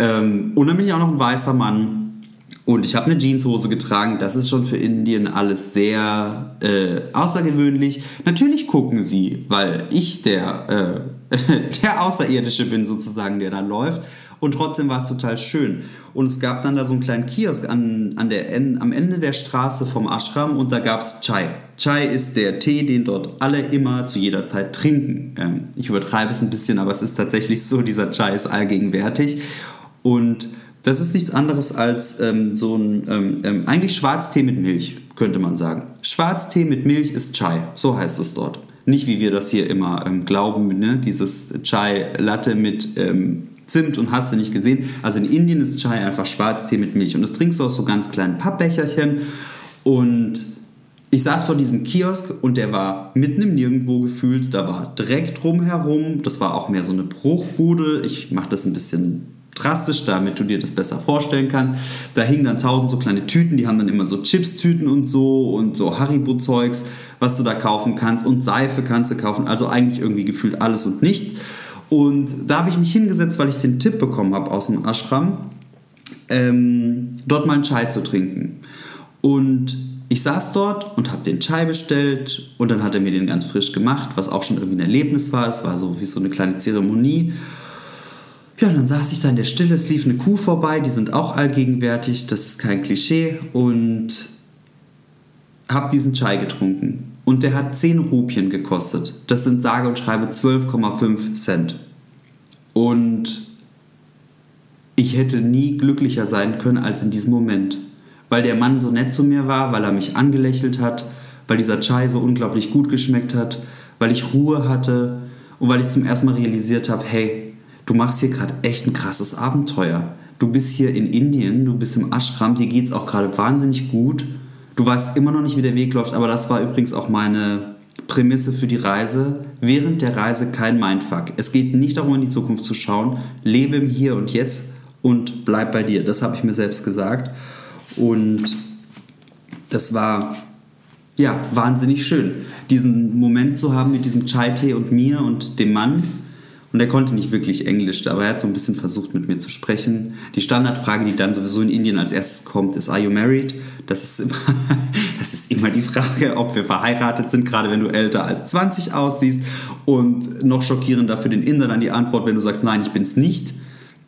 Ähm, und dann bin ich auch noch ein weißer Mann. Und ich habe eine Jeanshose getragen. Das ist schon für Indien alles sehr äh, außergewöhnlich. Natürlich gucken sie, weil ich der, äh, *laughs* der Außerirdische bin sozusagen, der da läuft. Und trotzdem war es total schön. Und es gab dann da so einen kleinen Kiosk an, an der, am Ende der Straße vom Ashram und da gab es Chai. Chai ist der Tee, den dort alle immer zu jeder Zeit trinken. Ähm, ich übertreibe es ein bisschen, aber es ist tatsächlich so, dieser Chai ist allgegenwärtig. Und das ist nichts anderes als ähm, so ein, ähm, ähm eigentlich Schwarztee mit Milch, könnte man sagen. Schwarztee mit Milch ist Chai, so heißt es dort. Nicht wie wir das hier immer ähm, glauben, ne? dieses Chai Latte mit ähm, Zimt und hast du nicht gesehen. Also in Indien ist Chai einfach Schwarztee mit Milch und das trinkst du aus so ganz kleinen Pappbecherchen und ich saß vor diesem Kiosk und der war mitten im Nirgendwo gefühlt. Da war Dreck drumherum. Das war auch mehr so eine Bruchbude. Ich mache das ein bisschen drastisch, damit du dir das besser vorstellen kannst. Da hingen dann tausend so kleine Tüten, die haben dann immer so Chips-Tüten und so und so Haribo-Zeugs, was du da kaufen kannst und Seife kannst du kaufen. Also eigentlich irgendwie gefühlt alles und nichts. Und da habe ich mich hingesetzt, weil ich den Tipp bekommen habe aus dem Ashram, ähm, dort mal einen Chai zu trinken. Und ich saß dort und habe den Chai bestellt und dann hat er mir den ganz frisch gemacht, was auch schon irgendwie ein Erlebnis war. Es war so wie so eine kleine Zeremonie. Ja, und dann saß ich da in der Stille, es lief eine Kuh vorbei, die sind auch allgegenwärtig, das ist kein Klischee und habe diesen Chai getrunken und der hat 10 Rupien gekostet. Das sind sage und schreibe 12,5 Cent. Und ich hätte nie glücklicher sein können als in diesem Moment. Weil der Mann so nett zu mir war, weil er mich angelächelt hat, weil dieser Chai so unglaublich gut geschmeckt hat, weil ich Ruhe hatte und weil ich zum ersten Mal realisiert habe, hey, du machst hier gerade echt ein krasses Abenteuer. Du bist hier in Indien, du bist im Ashram, dir geht es auch gerade wahnsinnig gut Du weißt immer noch nicht, wie der Weg läuft, aber das war übrigens auch meine Prämisse für die Reise. Während der Reise kein Mindfuck. Es geht nicht darum, in die Zukunft zu schauen. Lebe im Hier und Jetzt und bleib bei dir. Das habe ich mir selbst gesagt. Und das war ja wahnsinnig schön, diesen Moment zu haben mit diesem Chai-Tee und mir und dem Mann und er konnte nicht wirklich Englisch, aber er hat so ein bisschen versucht, mit mir zu sprechen. Die Standardfrage, die dann sowieso in Indien als erstes kommt, ist, are you married? Das ist immer, *laughs* das ist immer die Frage, ob wir verheiratet sind, gerade wenn du älter als 20 aussiehst. Und noch schockierender für den Inder dann die Antwort, wenn du sagst, nein, ich bin es nicht.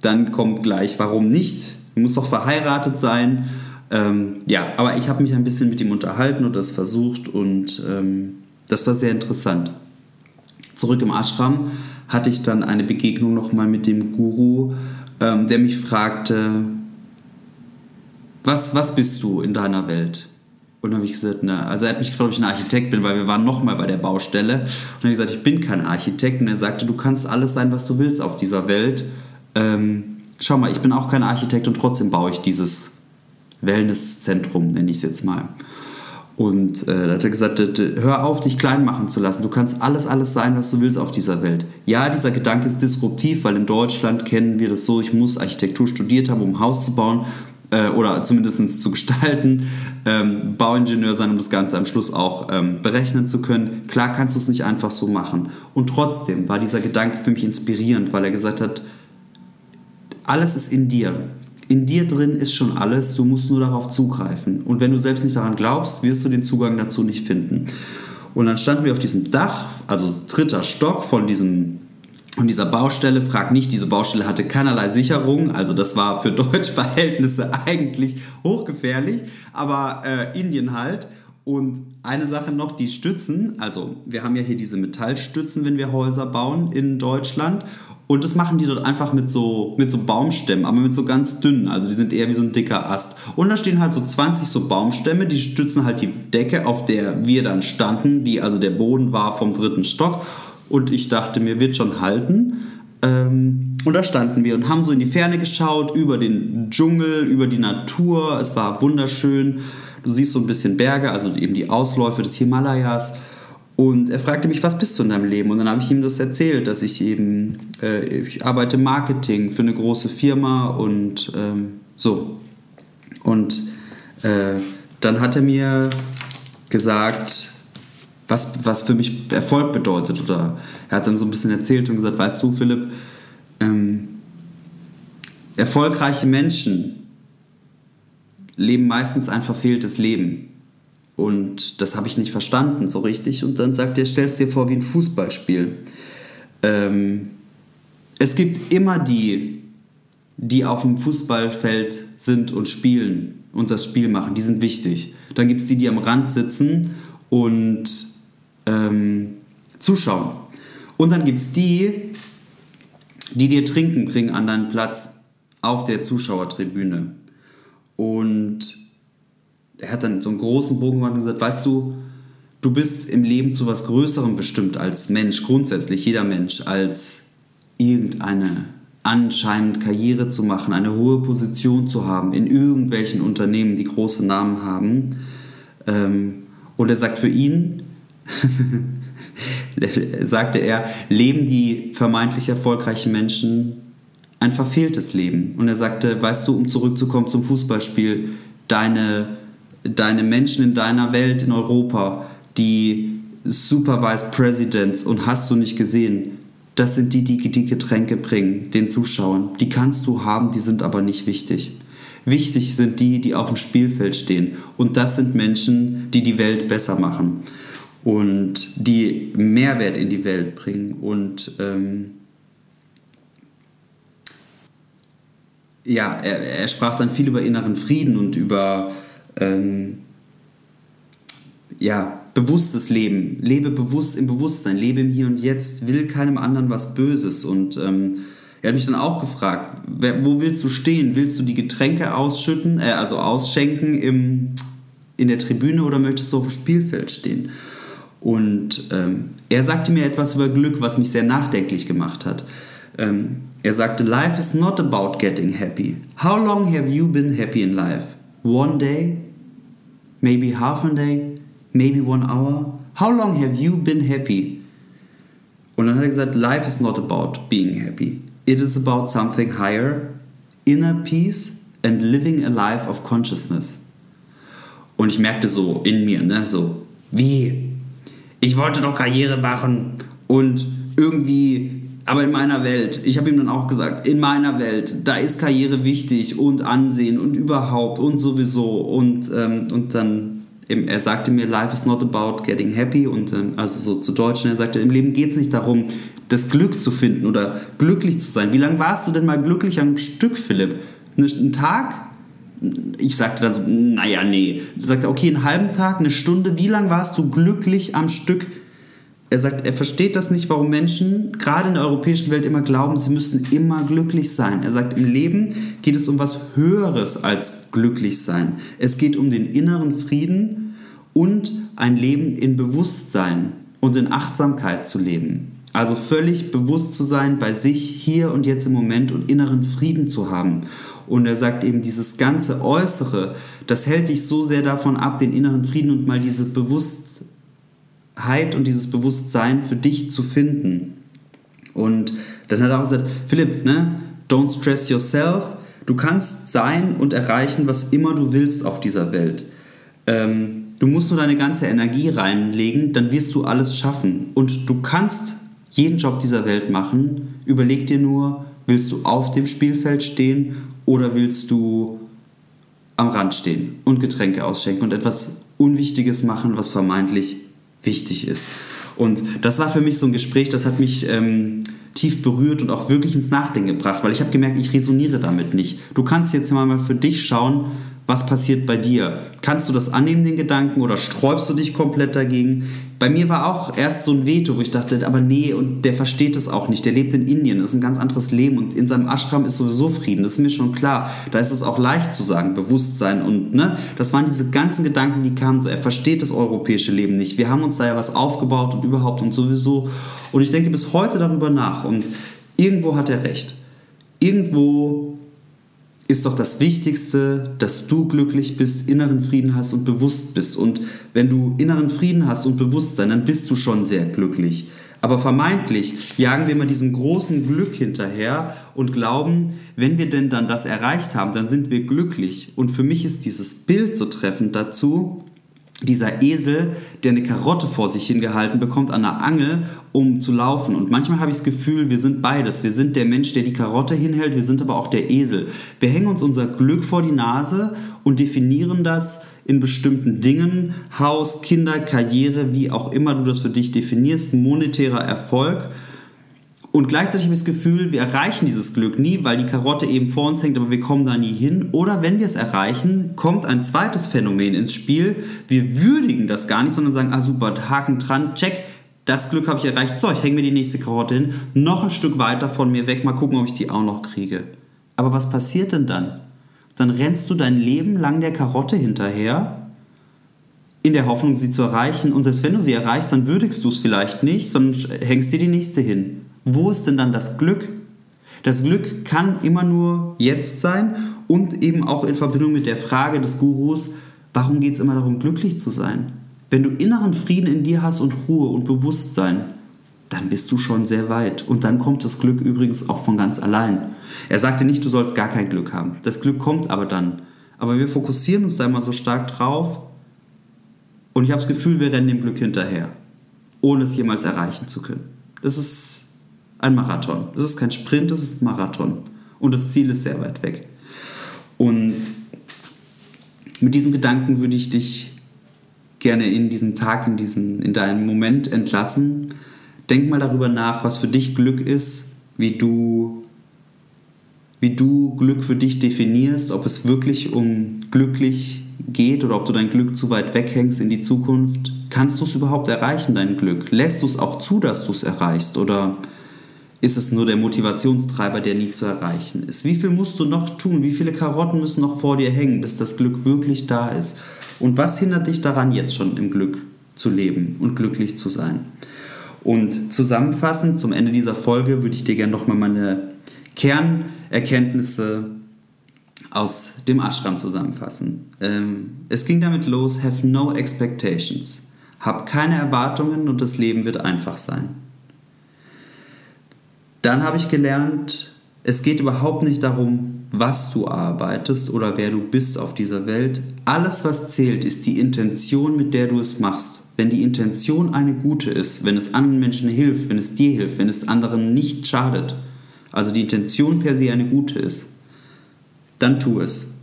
Dann kommt gleich, warum nicht? Du musst doch verheiratet sein. Ähm, ja, aber ich habe mich ein bisschen mit ihm unterhalten und das versucht und ähm, das war sehr interessant. Zurück im Ashram hatte ich dann eine Begegnung nochmal mit dem Guru, ähm, der mich fragte, was, was bist du in deiner Welt? Und dann habe ich gesagt, na, also er hat mich gefragt, ob ich ein Architekt bin, weil wir waren nochmal bei der Baustelle. Und dann habe ich gesagt, ich bin kein Architekt. Und er sagte, du kannst alles sein, was du willst auf dieser Welt. Ähm, schau mal, ich bin auch kein Architekt und trotzdem baue ich dieses Wellnesszentrum, nenne ich es jetzt mal. Und äh, da hat er gesagt, hör auf, dich klein machen zu lassen. Du kannst alles, alles sein, was du willst auf dieser Welt. Ja, dieser Gedanke ist disruptiv, weil in Deutschland kennen wir das so, ich muss Architektur studiert haben, um ein Haus zu bauen äh, oder zumindest zu gestalten, ähm, Bauingenieur sein, um das Ganze am Schluss auch ähm, berechnen zu können. Klar kannst du es nicht einfach so machen. Und trotzdem war dieser Gedanke für mich inspirierend, weil er gesagt hat, alles ist in dir in dir drin ist schon alles, du musst nur darauf zugreifen. Und wenn du selbst nicht daran glaubst, wirst du den Zugang dazu nicht finden. Und dann standen wir auf diesem Dach, also dritter Stock von diesem Und dieser Baustelle, frag nicht, diese Baustelle hatte keinerlei Sicherung, also das war für deutsche *laughs* Verhältnisse eigentlich hochgefährlich, aber äh, Indien halt. Und eine Sache noch, die Stützen, also wir haben ja hier diese Metallstützen, wenn wir Häuser bauen in Deutschland. Und das machen die dort einfach mit so, mit so Baumstämmen, aber mit so ganz dünnen. Also die sind eher wie so ein dicker Ast. Und da stehen halt so 20 so Baumstämme, die stützen halt die Decke, auf der wir dann standen, die also der Boden war vom dritten Stock. Und ich dachte mir, wird schon halten. Ähm, und da standen wir und haben so in die Ferne geschaut, über den Dschungel, über die Natur. Es war wunderschön. Du siehst so ein bisschen Berge, also eben die Ausläufe des Himalayas. Und er fragte mich, was bist du in deinem Leben? Und dann habe ich ihm das erzählt, dass ich eben, äh, ich arbeite Marketing für eine große Firma und ähm, so. Und äh, dann hat er mir gesagt, was, was für mich Erfolg bedeutet. Oder er hat dann so ein bisschen erzählt und gesagt, weißt du, Philipp, ähm, erfolgreiche Menschen leben meistens ein verfehltes Leben. Und das habe ich nicht verstanden so richtig. Und dann sagt er, stell es dir vor wie ein Fußballspiel. Ähm, es gibt immer die, die auf dem Fußballfeld sind und spielen und das Spiel machen. Die sind wichtig. Dann gibt es die, die am Rand sitzen und ähm, zuschauen. Und dann gibt es die, die dir Trinken bringen an deinen Platz auf der Zuschauertribüne. Und er hat dann so einen großen Bogen gemacht und gesagt, weißt du, du bist im Leben zu was Größerem bestimmt als Mensch, grundsätzlich jeder Mensch, als irgendeine anscheinend Karriere zu machen, eine hohe Position zu haben in irgendwelchen Unternehmen, die große Namen haben. Ähm, und er sagt, für ihn *laughs* sagte er, leben die vermeintlich erfolgreichen Menschen ein verfehltes Leben. Und er sagte, weißt du, um zurückzukommen zum Fußballspiel, deine, deine Menschen in deiner Welt, in Europa, die Supervised Presidents und hast du nicht gesehen, das sind die, die die Getränke bringen, den Zuschauern. Die kannst du haben, die sind aber nicht wichtig. Wichtig sind die, die auf dem Spielfeld stehen. Und das sind Menschen, die die Welt besser machen und die Mehrwert in die Welt bringen. Und ähm, ja, er, er, sprach dann viel über inneren Frieden und über ähm, ja, bewusstes Leben. Lebe bewusst im Bewusstsein, lebe im Hier und Jetzt, will keinem anderen was Böses. Und ähm, er hat mich dann auch gefragt, wer, wo willst du stehen? Willst du die Getränke ausschütten, äh, also ausschenken im, in der Tribüne oder möchtest du auf dem Spielfeld stehen? Und ähm, er sagte mir etwas über Glück, was mich sehr nachdenklich gemacht hat. Ähm, er sagte, Life is not about getting happy. How long have you been happy in life? One day? Maybe half a day? Maybe one hour? How long have you been happy? Und dann hat er gesagt, Life is not about being happy. It is about something higher, inner peace and living a life of consciousness. Und ich merkte so in mir, ne, so, wie, ich wollte doch Karriere machen und irgendwie, aber in meiner Welt, ich habe ihm dann auch gesagt, in meiner Welt, da ist Karriere wichtig und Ansehen und überhaupt und sowieso und, ähm, und dann, eben, er sagte mir, life is not about getting happy und ähm, also so zu Deutsch, er sagte, im Leben geht es nicht darum, das Glück zu finden oder glücklich zu sein. Wie lange warst du denn mal glücklich am Stück, Philipp? Einen Tag? ich sagte dann so, naja, nee. Er sagte, okay, einen halben Tag, eine Stunde, wie lange warst du glücklich am Stück? Er sagt, er versteht das nicht, warum Menschen gerade in der europäischen Welt immer glauben, sie müssten immer glücklich sein. Er sagt, im Leben geht es um was Höheres als glücklich sein. Es geht um den inneren Frieden und ein Leben in Bewusstsein und in Achtsamkeit zu leben. Also völlig bewusst zu sein bei sich hier und jetzt im Moment und inneren Frieden zu haben. Und er sagt eben, dieses ganze Äußere, das hält dich so sehr davon ab, den inneren Frieden und mal diese Bewusstheit und dieses Bewusstsein für dich zu finden. Und dann hat er auch gesagt, Philipp, ne, don't stress yourself. Du kannst sein und erreichen, was immer du willst auf dieser Welt. Ähm, du musst nur deine ganze Energie reinlegen, dann wirst du alles schaffen. Und du kannst jeden Job dieser Welt machen. Überleg dir nur, willst du auf dem Spielfeld stehen oder willst du am Rand stehen und Getränke ausschenken und etwas Unwichtiges machen, was vermeintlich wichtig ist. Und das war für mich so ein Gespräch, das hat mich ähm, tief berührt und auch wirklich ins Nachdenken gebracht, weil ich habe gemerkt, ich resoniere damit nicht. Du kannst jetzt mal für dich schauen, was passiert bei dir? Kannst du das annehmen, den Gedanken, oder sträubst du dich komplett dagegen? Bei mir war auch erst so ein Veto, wo ich dachte, aber nee, und der versteht es auch nicht. Der lebt in Indien, das ist ein ganz anderes Leben und in seinem Ashram ist sowieso Frieden, das ist mir schon klar. Da ist es auch leicht zu sagen, Bewusstsein und, ne, das waren diese ganzen Gedanken, die kamen so, er versteht das europäische Leben nicht. Wir haben uns da ja was aufgebaut und überhaupt und sowieso. Und ich denke bis heute darüber nach und irgendwo hat er recht. Irgendwo ist doch das Wichtigste, dass du glücklich bist, inneren Frieden hast und bewusst bist. Und wenn du inneren Frieden hast und Bewusstsein, dann bist du schon sehr glücklich. Aber vermeintlich jagen wir immer diesem großen Glück hinterher und glauben, wenn wir denn dann das erreicht haben, dann sind wir glücklich. Und für mich ist dieses Bild so treffend dazu, dieser Esel, der eine Karotte vor sich hingehalten bekommt an der Angel, um zu laufen. Und manchmal habe ich das Gefühl, wir sind beides. Wir sind der Mensch, der die Karotte hinhält, wir sind aber auch der Esel. Wir hängen uns unser Glück vor die Nase und definieren das in bestimmten Dingen, Haus, Kinder, Karriere, wie auch immer du das für dich definierst, monetärer Erfolg. Und gleichzeitig habe ich das Gefühl, wir erreichen dieses Glück nie, weil die Karotte eben vor uns hängt, aber wir kommen da nie hin. Oder wenn wir es erreichen, kommt ein zweites Phänomen ins Spiel. Wir würdigen das gar nicht, sondern sagen, ah super, Haken dran, check, das Glück habe ich erreicht. So, ich hänge mir die nächste Karotte hin, noch ein Stück weiter von mir weg, mal gucken, ob ich die auch noch kriege. Aber was passiert denn dann? Dann rennst du dein Leben lang der Karotte hinterher, in der Hoffnung, sie zu erreichen. Und selbst wenn du sie erreichst, dann würdigst du es vielleicht nicht, sondern hängst dir die nächste hin. Wo ist denn dann das Glück? Das Glück kann immer nur jetzt sein und eben auch in Verbindung mit der Frage des Gurus, warum geht es immer darum, glücklich zu sein? Wenn du inneren Frieden in dir hast und Ruhe und Bewusstsein, dann bist du schon sehr weit. Und dann kommt das Glück übrigens auch von ganz allein. Er sagte nicht, du sollst gar kein Glück haben. Das Glück kommt aber dann. Aber wir fokussieren uns da immer so stark drauf. Und ich habe das Gefühl, wir rennen dem Glück hinterher, ohne es jemals erreichen zu können. Das ist ein Marathon. Das ist kein Sprint, das ist ein Marathon. Und das Ziel ist sehr weit weg. Und mit diesem Gedanken würde ich dich gerne in diesen Tag, in, diesen, in deinen Moment entlassen. Denk mal darüber nach, was für dich Glück ist, wie du, wie du Glück für dich definierst, ob es wirklich um glücklich geht oder ob du dein Glück zu weit weghängst in die Zukunft. Kannst du es überhaupt erreichen, dein Glück? Lässt du es auch zu, dass du es erreichst? Oder ist es nur der Motivationstreiber, der nie zu erreichen ist. Wie viel musst du noch tun? Wie viele Karotten müssen noch vor dir hängen, bis das Glück wirklich da ist? Und was hindert dich daran, jetzt schon im Glück zu leben und glücklich zu sein? Und zusammenfassend zum Ende dieser Folge würde ich dir gerne nochmal meine Kernerkenntnisse aus dem Ashram zusammenfassen. Ähm, es ging damit los, have no expectations. Hab keine Erwartungen und das Leben wird einfach sein. Dann habe ich gelernt, es geht überhaupt nicht darum, was du arbeitest oder wer du bist auf dieser Welt. Alles, was zählt, ist die Intention, mit der du es machst. Wenn die Intention eine gute ist, wenn es anderen Menschen hilft, wenn es dir hilft, wenn es anderen nicht schadet, also die Intention per se eine gute ist, dann tu es.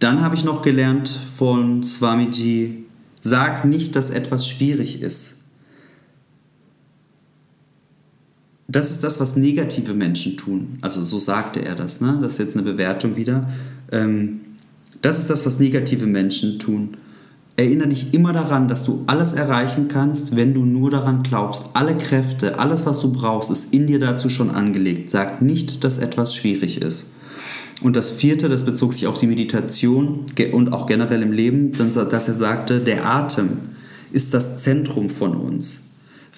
Dann habe ich noch gelernt von Swamiji, sag nicht, dass etwas schwierig ist. Das ist das, was negative Menschen tun. Also so sagte er das, ne? Das ist jetzt eine Bewertung wieder. Ähm, das ist das, was negative Menschen tun. Erinnere dich immer daran, dass du alles erreichen kannst, wenn du nur daran glaubst. Alle Kräfte, alles, was du brauchst, ist in dir dazu schon angelegt. Sag nicht, dass etwas schwierig ist. Und das vierte, das bezog sich auf die Meditation und auch generell im Leben, dass er sagte, der Atem ist das Zentrum von uns.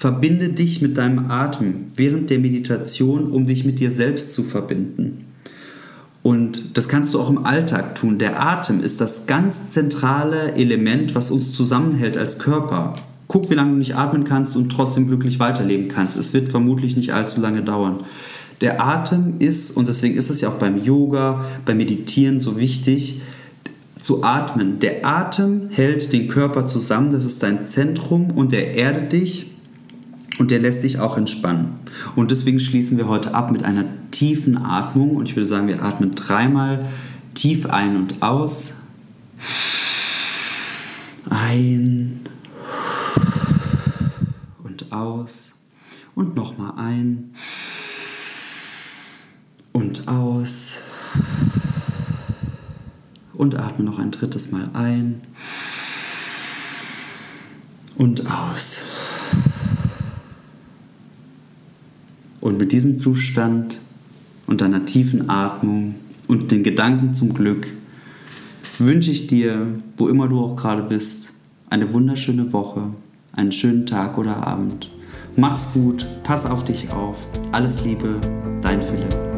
Verbinde dich mit deinem Atem während der Meditation, um dich mit dir selbst zu verbinden. Und das kannst du auch im Alltag tun. Der Atem ist das ganz zentrale Element, was uns zusammenhält als Körper. Guck, wie lange du nicht atmen kannst und trotzdem glücklich weiterleben kannst. Es wird vermutlich nicht allzu lange dauern. Der Atem ist, und deswegen ist es ja auch beim Yoga, beim Meditieren so wichtig, zu atmen. Der Atem hält den Körper zusammen, das ist dein Zentrum und er erdet dich und der lässt sich auch entspannen. Und deswegen schließen wir heute ab mit einer tiefen Atmung und ich würde sagen, wir atmen dreimal tief ein und aus. Ein und aus. Und nochmal ein. Und aus. Und atme noch ein drittes Mal ein. Und aus. Und mit diesem Zustand und deiner tiefen Atmung und den Gedanken zum Glück wünsche ich dir, wo immer du auch gerade bist, eine wunderschöne Woche, einen schönen Tag oder Abend. Mach's gut, pass auf dich auf. Alles Liebe, dein Philipp.